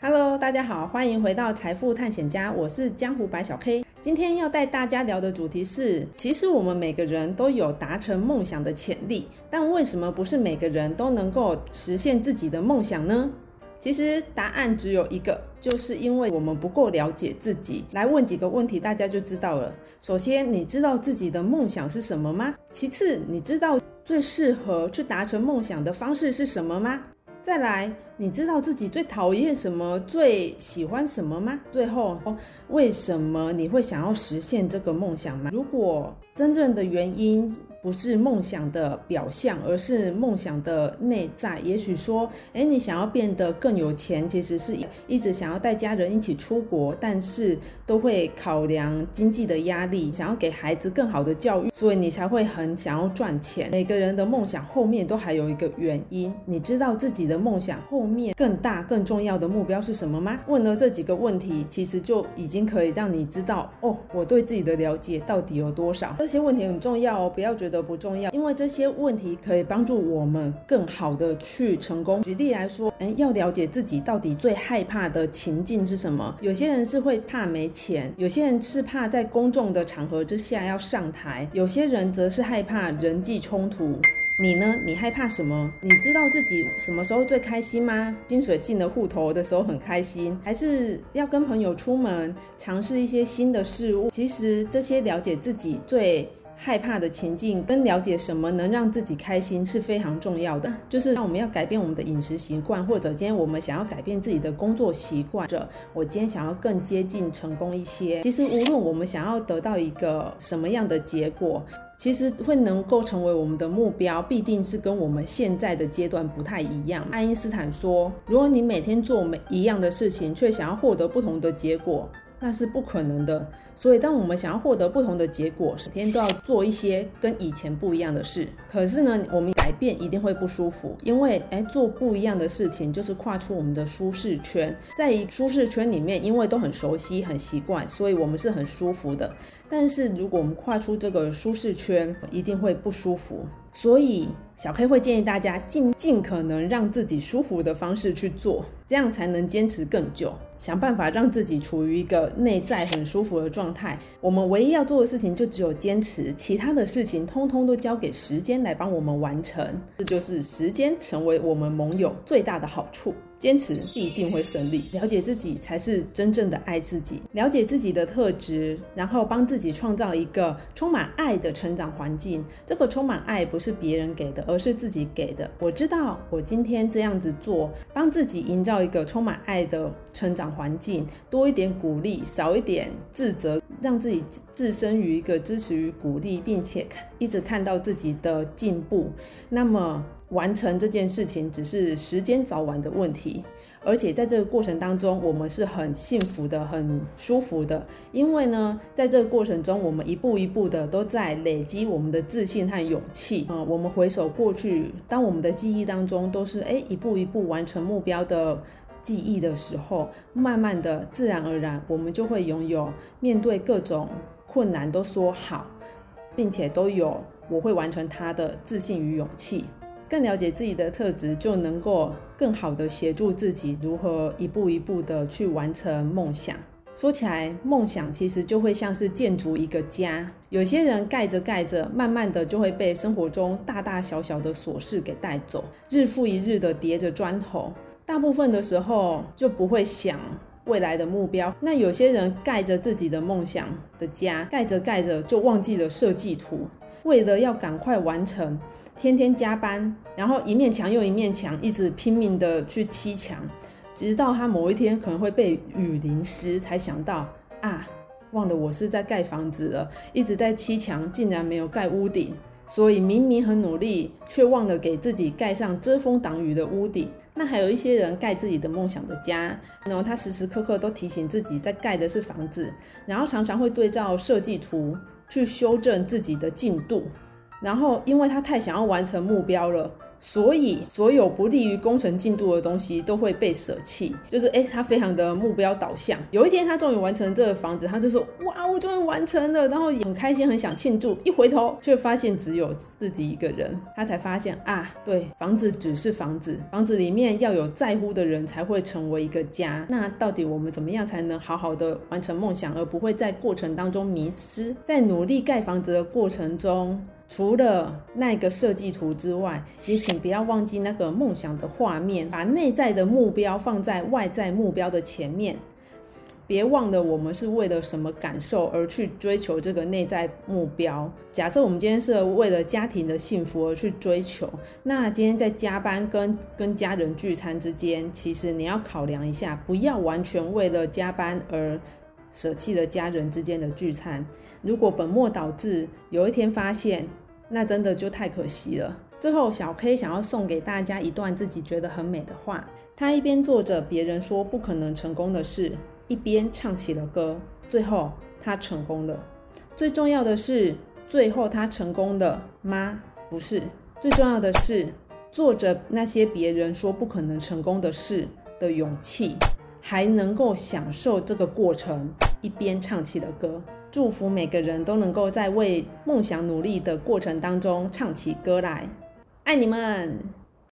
Hello，大家好，欢迎回到财富探险家，我是江湖白小 K。今天要带大家聊的主题是，其实我们每个人都有达成梦想的潜力，但为什么不是每个人都能够实现自己的梦想呢？其实答案只有一个，就是因为我们不够了解自己。来问几个问题，大家就知道了。首先，你知道自己的梦想是什么吗？其次，你知道最适合去达成梦想的方式是什么吗？再来，你知道自己最讨厌什么，最喜欢什么吗？最后，为什么你会想要实现这个梦想吗？如果真正的原因不是梦想的表象，而是梦想的内在。也许说，诶，你想要变得更有钱，其实是一直想要带家人一起出国，但是都会考量经济的压力，想要给孩子更好的教育，所以你才会很想要赚钱。每个人的梦想后面都还有一个原因。你知道自己的梦想后面更大、更重要的目标是什么吗？问了这几个问题，其实就已经可以让你知道，哦，我对自己的了解到底有多少。这些问题很重要哦，不要觉得不重要，因为这些问题可以帮助我们更好的去成功。举例来说，嗯，要了解自己到底最害怕的情境是什么。有些人是会怕没钱，有些人是怕在公众的场合之下要上台，有些人则是害怕人际冲突。你呢？你害怕什么？你知道自己什么时候最开心吗？薪水进了户头的时候很开心，还是要跟朋友出门尝试一些新的事物？其实这些了解自己最害怕的情境，跟了解什么能让自己开心是非常重要的。就是让我们要改变我们的饮食习惯，或者今天我们想要改变自己的工作习惯，或者我今天想要更接近成功一些。其实无论我们想要得到一个什么样的结果，其实会能够成为我们的目标，必定是跟我们现在的阶段不太一样。爱因斯坦说，如果你每天做每一样的事情，却想要获得不同的结果。那是不可能的，所以当我们想要获得不同的结果，每天都要做一些跟以前不一样的事。可是呢，我们改变一定会不舒服，因为诶，做不一样的事情就是跨出我们的舒适圈，在舒适圈里面，因为都很熟悉、很习惯，所以我们是很舒服的。但是如果我们跨出这个舒适圈，一定会不舒服。所以小 K 会建议大家尽尽可能让自己舒服的方式去做，这样才能坚持更久。想办法让自己处于一个内在很舒服的状态。我们唯一要做的事情就只有坚持，其他的事情通通都交给时间来帮我们完成。这就是时间成为我们盟友最大的好处。坚持必定会胜利。了解自己才是真正的爱自己。了解自己的特质，然后帮自己创造一个充满爱的成长环境。这个充满爱不是别人给的，而是自己给的。我知道我今天这样子做，帮自己营造一个充满爱的成长环境，多一点鼓励，少一点自责，让自己置身于一个支持与鼓励，并且一直看到自己的进步。那么。完成这件事情只是时间早晚的问题，而且在这个过程当中，我们是很幸福的、很舒服的，因为呢，在这个过程中，我们一步一步的都在累积我们的自信和勇气。嗯，我们回首过去，当我们的记忆当中都是诶一步一步完成目标的记忆的时候，慢慢的、自然而然，我们就会拥有面对各种困难都说好，并且都有我会完成它的自信与勇气。更了解自己的特质，就能够更好的协助自己如何一步一步的去完成梦想。说起来，梦想其实就会像是建筑一个家，有些人盖着盖着，慢慢的就会被生活中大大小小的琐事给带走，日复一日的叠着砖头，大部分的时候就不会想未来的目标。那有些人盖着自己的梦想的家，盖着盖着就忘记了设计图，为了要赶快完成。天天加班，然后一面墙又一面墙，一直拼命的去砌墙，直到他某一天可能会被雨淋湿，才想到啊，忘了我是在盖房子了，一直在砌墙，竟然没有盖屋顶，所以明明很努力，却忘了给自己盖上遮风挡雨的屋顶。那还有一些人盖自己的梦想的家，然后他时时刻刻都提醒自己在盖的是房子，然后常常会对照设计图去修正自己的进度。然后，因为他太想要完成目标了，所以所有不利于工程进度的东西都会被舍弃。就是哎，他非常的目标导向。有一天他终于完成这个房子，他就说：哇，我终于完成了！然后也很开心，很想庆祝。一回头却发现只有自己一个人，他才发现啊，对，房子只是房子，房子里面要有在乎的人才会成为一个家。那到底我们怎么样才能好好的完成梦想，而不会在过程当中迷失？在努力盖房子的过程中。除了那个设计图之外，也请不要忘记那个梦想的画面，把内在的目标放在外在目标的前面。别忘了，我们是为了什么感受而去追求这个内在目标。假设我们今天是为了家庭的幸福而去追求，那今天在加班跟跟家人聚餐之间，其实你要考量一下，不要完全为了加班而舍弃了家人之间的聚餐。如果本末倒置，有一天发现，那真的就太可惜了。最后，小 K 想要送给大家一段自己觉得很美的话。他一边做着别人说不可能成功的事，一边唱起了歌。最后，他成功了。最重要的是，最后他成功了吗？不是。最重要的是，做着那些别人说不可能成功的事的勇气，还能够享受这个过程，一边唱起的歌。祝福每个人都能够在为梦想努力的过程当中唱起歌来，爱你们。